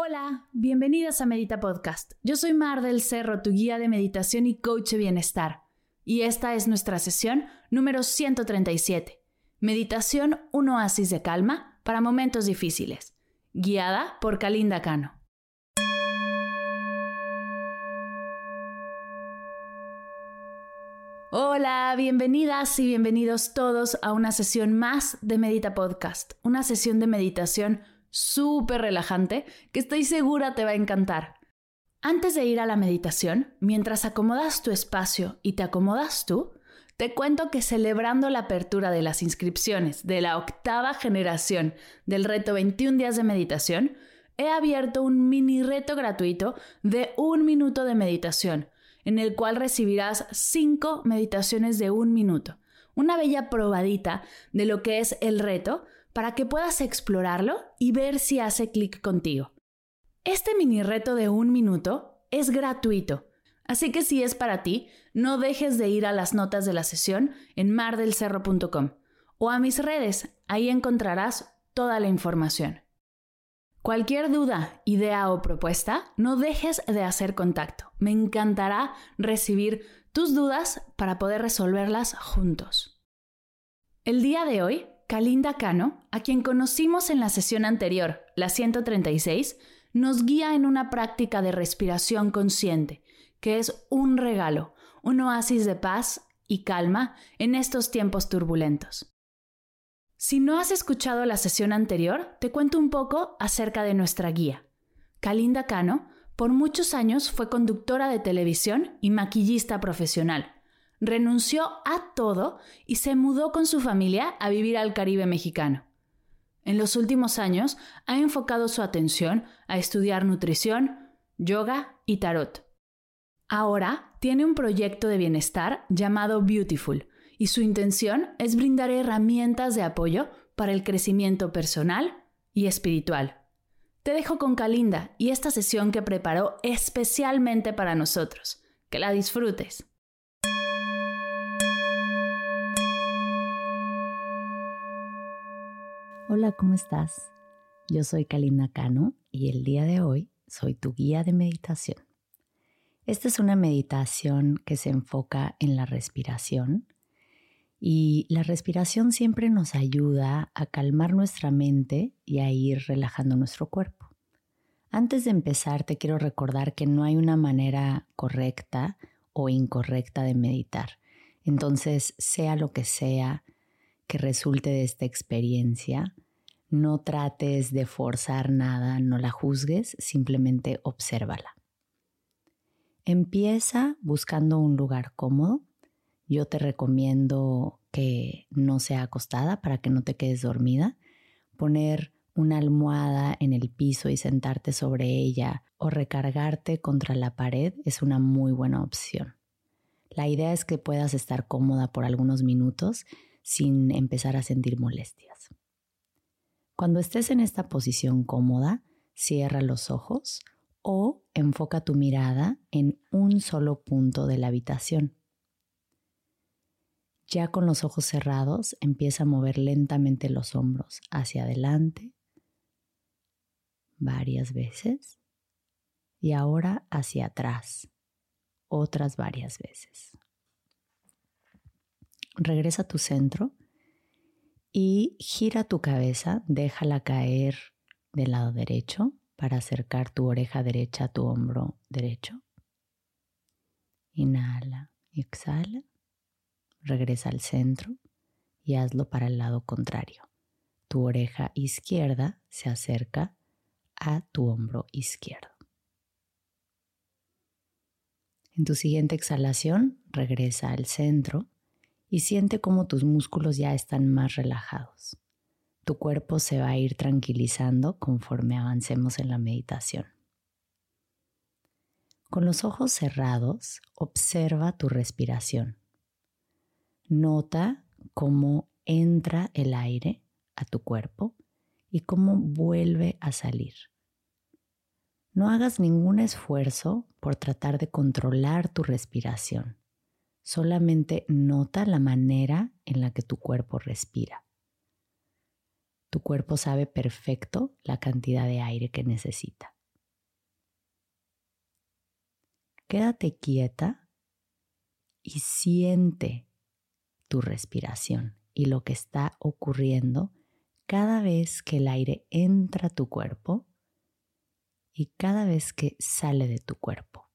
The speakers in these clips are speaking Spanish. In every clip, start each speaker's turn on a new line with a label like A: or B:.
A: Hola, bienvenidas a Medita Podcast. Yo soy Mar del Cerro, tu guía de meditación y coach de bienestar. Y esta es nuestra sesión número 137. Meditación, un oasis de calma para momentos difíciles. Guiada por Kalinda Cano. Hola, bienvenidas y bienvenidos todos a una sesión más de Medita Podcast, una sesión de meditación súper relajante que estoy segura te va a encantar. Antes de ir a la meditación, mientras acomodas tu espacio y te acomodas tú, te cuento que celebrando la apertura de las inscripciones de la octava generación del reto 21 días de meditación, he abierto un mini reto gratuito de un minuto de meditación en el cual recibirás cinco meditaciones de un minuto. Una bella probadita de lo que es el reto para que puedas explorarlo y ver si hace clic contigo. Este mini reto de un minuto es gratuito, así que si es para ti, no dejes de ir a las notas de la sesión en mardelcerro.com o a mis redes, ahí encontrarás toda la información. Cualquier duda, idea o propuesta, no dejes de hacer contacto. Me encantará recibir tus dudas para poder resolverlas juntos. El día de hoy, Kalinda Cano, a quien conocimos en la sesión anterior, la 136, nos guía en una práctica de respiración consciente, que es un regalo, un oasis de paz y calma en estos tiempos turbulentos. Si no has escuchado la sesión anterior, te cuento un poco acerca de nuestra guía. Kalinda Cano, por muchos años fue conductora de televisión y maquillista profesional. Renunció a todo y se mudó con su familia a vivir al Caribe mexicano. En los últimos años ha enfocado su atención a estudiar nutrición, yoga y tarot. Ahora tiene un proyecto de bienestar llamado Beautiful, y su intención es brindar herramientas de apoyo para el crecimiento personal y espiritual. Te dejo con Kalinda y esta sesión que preparó especialmente para nosotros. Que la disfrutes.
B: Hola, ¿cómo estás? Yo soy Kalinda Cano y el día de hoy soy tu guía de meditación. Esta es una meditación que se enfoca en la respiración y la respiración siempre nos ayuda a calmar nuestra mente y a ir relajando nuestro cuerpo. Antes de empezar, te quiero recordar que no hay una manera correcta o incorrecta de meditar. Entonces, sea lo que sea que resulte de esta experiencia, no trates de forzar nada, no la juzgues, simplemente obsérvala. Empieza buscando un lugar cómodo yo te recomiendo que no sea acostada para que no te quedes dormida. Poner una almohada en el piso y sentarte sobre ella o recargarte contra la pared es una muy buena opción. La idea es que puedas estar cómoda por algunos minutos sin empezar a sentir molestias. Cuando estés en esta posición cómoda, cierra los ojos o enfoca tu mirada en un solo punto de la habitación. Ya con los ojos cerrados, empieza a mover lentamente los hombros hacia adelante varias veces y ahora hacia atrás otras varias veces. Regresa a tu centro y gira tu cabeza, déjala caer del lado derecho para acercar tu oreja derecha a tu hombro derecho. Inhala y exhala regresa al centro y hazlo para el lado contrario. Tu oreja izquierda se acerca a tu hombro izquierdo. En tu siguiente exhalación, regresa al centro y siente cómo tus músculos ya están más relajados. Tu cuerpo se va a ir tranquilizando conforme avancemos en la meditación. Con los ojos cerrados, observa tu respiración. Nota cómo entra el aire a tu cuerpo y cómo vuelve a salir. No hagas ningún esfuerzo por tratar de controlar tu respiración. Solamente nota la manera en la que tu cuerpo respira. Tu cuerpo sabe perfecto la cantidad de aire que necesita. Quédate quieta y siente tu respiración y lo que está ocurriendo cada vez que el aire entra a tu cuerpo y cada vez que sale de tu cuerpo.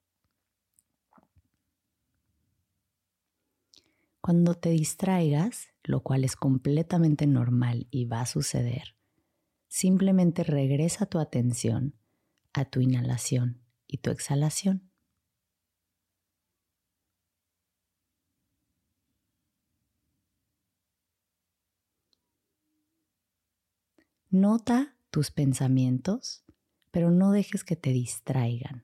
B: Cuando te distraigas, lo cual es completamente normal y va a suceder, simplemente regresa tu atención a tu inhalación y tu exhalación. Nota tus pensamientos, pero no dejes que te distraigan.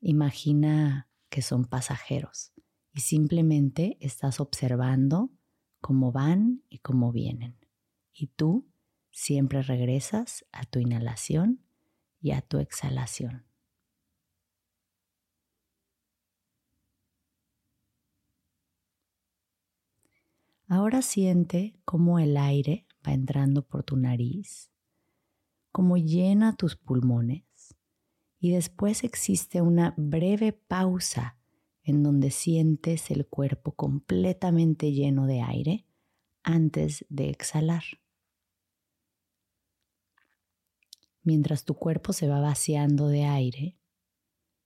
B: Imagina que son pasajeros y simplemente estás observando cómo van y cómo vienen. Y tú siempre regresas a tu inhalación y a tu exhalación. Ahora siente cómo el aire va entrando por tu nariz, cómo llena tus pulmones y después existe una breve pausa en donde sientes el cuerpo completamente lleno de aire antes de exhalar. Mientras tu cuerpo se va vaciando de aire,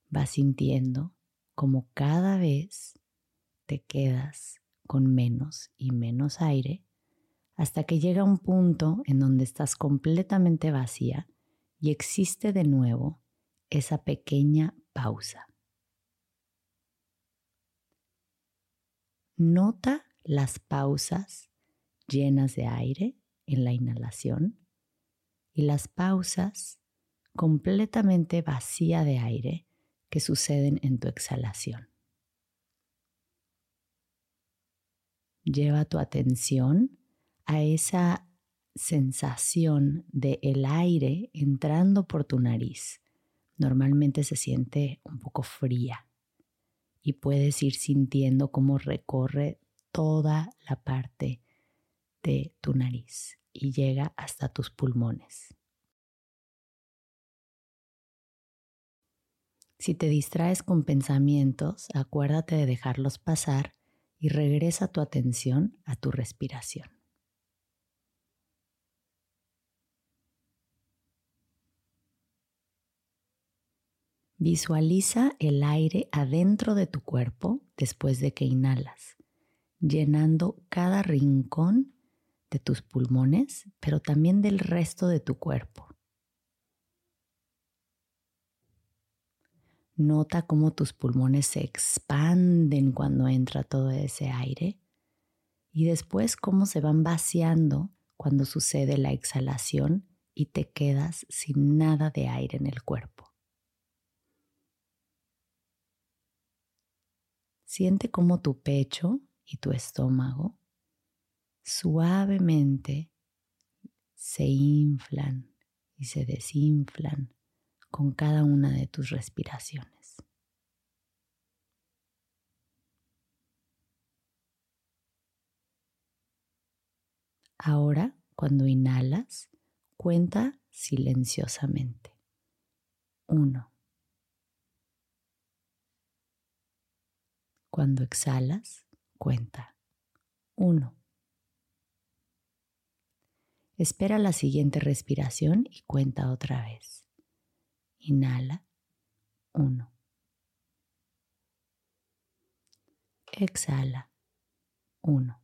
B: vas sintiendo como cada vez te quedas con menos y menos aire hasta que llega un punto en donde estás completamente vacía y existe de nuevo esa pequeña pausa. Nota las pausas llenas de aire en la inhalación y las pausas completamente vacía de aire que suceden en tu exhalación. Lleva tu atención a esa sensación de el aire entrando por tu nariz. Normalmente se siente un poco fría y puedes ir sintiendo cómo recorre toda la parte de tu nariz y llega hasta tus pulmones. Si te distraes con pensamientos, acuérdate de dejarlos pasar y regresa tu atención a tu respiración. Visualiza el aire adentro de tu cuerpo después de que inhalas, llenando cada rincón de tus pulmones, pero también del resto de tu cuerpo. Nota cómo tus pulmones se expanden cuando entra todo ese aire y después cómo se van vaciando cuando sucede la exhalación y te quedas sin nada de aire en el cuerpo. Siente como tu pecho y tu estómago suavemente se inflan y se desinflan con cada una de tus respiraciones. Ahora, cuando inhalas, cuenta silenciosamente. Uno. Cuando exhalas, cuenta. 1. Espera la siguiente respiración y cuenta otra vez. Inhala. 1. Exhala. 1.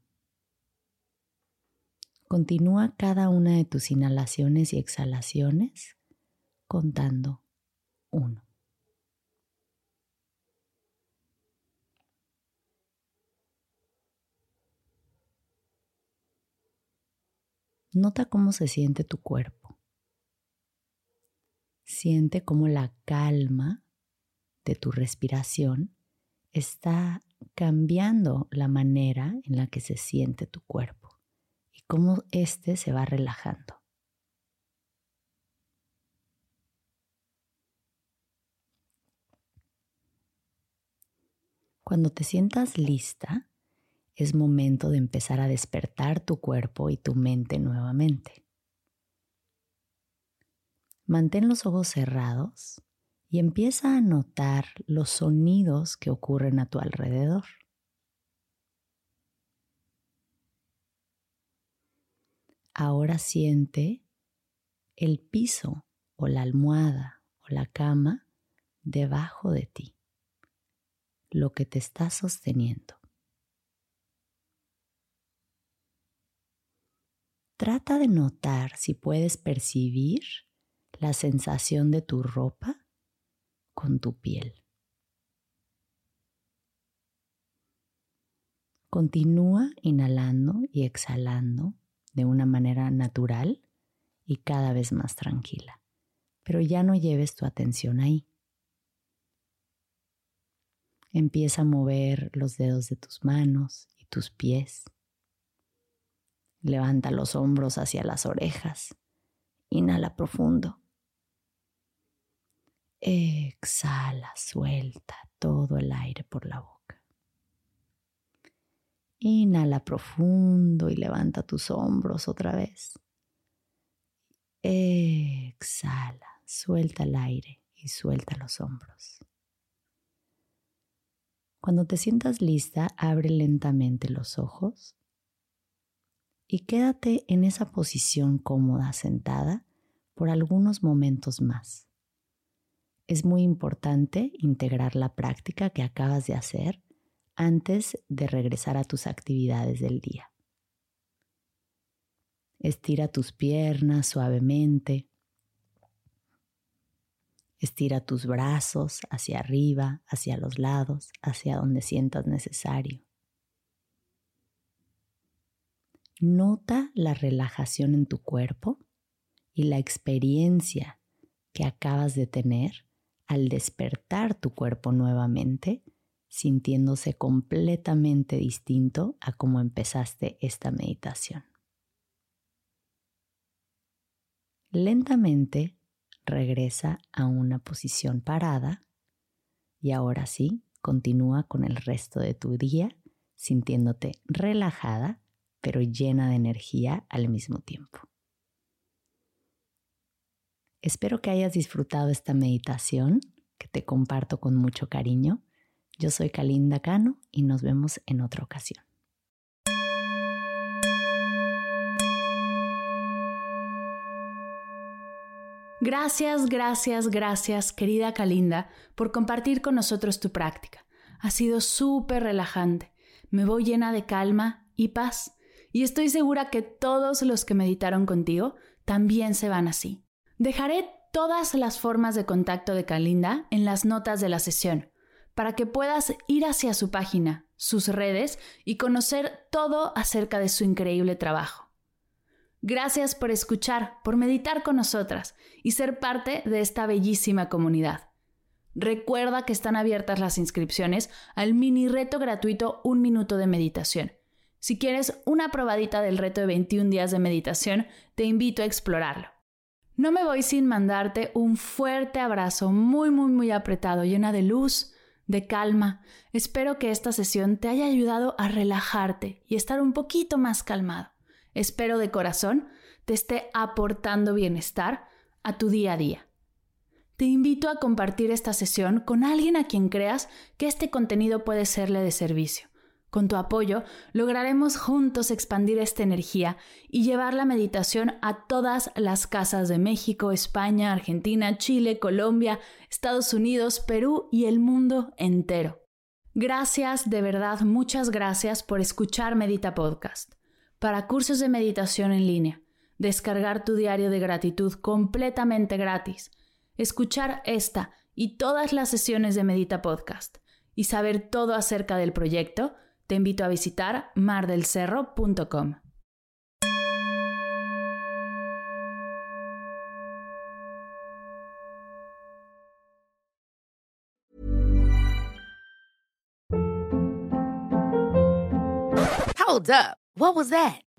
B: Continúa cada una de tus inhalaciones y exhalaciones contando 1. Nota cómo se siente tu cuerpo. Siente cómo la calma de tu respiración está cambiando la manera en la que se siente tu cuerpo y cómo éste se va relajando. Cuando te sientas lista, es momento de empezar a despertar tu cuerpo y tu mente nuevamente. Mantén los ojos cerrados y empieza a notar los sonidos que ocurren a tu alrededor. Ahora siente el piso o la almohada o la cama debajo de ti lo que te está sosteniendo. Trata de notar si puedes percibir la sensación de tu ropa con tu piel. Continúa inhalando y exhalando de una manera natural y cada vez más tranquila, pero ya no lleves tu atención ahí. Empieza a mover los dedos de tus manos y tus pies. Levanta los hombros hacia las orejas. Inhala profundo. Exhala, suelta todo el aire por la boca. Inhala profundo y levanta tus hombros otra vez. Exhala, suelta el aire y suelta los hombros. Cuando te sientas lista, abre lentamente los ojos y quédate en esa posición cómoda sentada por algunos momentos más. Es muy importante integrar la práctica que acabas de hacer antes de regresar a tus actividades del día. Estira tus piernas suavemente Estira tus brazos hacia arriba, hacia los lados, hacia donde sientas necesario. Nota la relajación en tu cuerpo y la experiencia que acabas de tener al despertar tu cuerpo nuevamente, sintiéndose completamente distinto a cómo empezaste esta meditación. Lentamente regresa a una posición parada y ahora sí, continúa con el resto de tu día sintiéndote relajada pero llena de energía al mismo tiempo. Espero que hayas disfrutado esta meditación que te comparto con mucho cariño. Yo soy Kalinda Cano y nos vemos en otra ocasión.
A: Gracias, gracias, gracias, querida Kalinda, por compartir con nosotros tu práctica. Ha sido súper relajante. Me voy llena de calma y paz. Y estoy segura que todos los que meditaron contigo también se van así. Dejaré todas las formas de contacto de Kalinda en las notas de la sesión, para que puedas ir hacia su página, sus redes y conocer todo acerca de su increíble trabajo. Gracias por escuchar, por meditar con nosotras y ser parte de esta bellísima comunidad. Recuerda que están abiertas las inscripciones al mini reto gratuito Un Minuto de Meditación. Si quieres una probadita del reto de 21 días de meditación, te invito a explorarlo. No me voy sin mandarte un fuerte abrazo muy, muy, muy apretado, llena de luz, de calma. Espero que esta sesión te haya ayudado a relajarte y estar un poquito más calmado espero de corazón, te esté aportando bienestar a tu día a día. Te invito a compartir esta sesión con alguien a quien creas que este contenido puede serle de servicio. Con tu apoyo lograremos juntos expandir esta energía y llevar la meditación a todas las casas de México, España, Argentina, Chile, Colombia, Estados Unidos, Perú y el mundo entero. Gracias, de verdad, muchas gracias por escuchar Medita Podcast para cursos de meditación en línea, descargar tu diario de gratitud completamente gratis, escuchar esta y todas las sesiones de Medita Podcast y saber todo acerca del proyecto, te invito a visitar mardelcerro.com.
C: Hold up. What was that?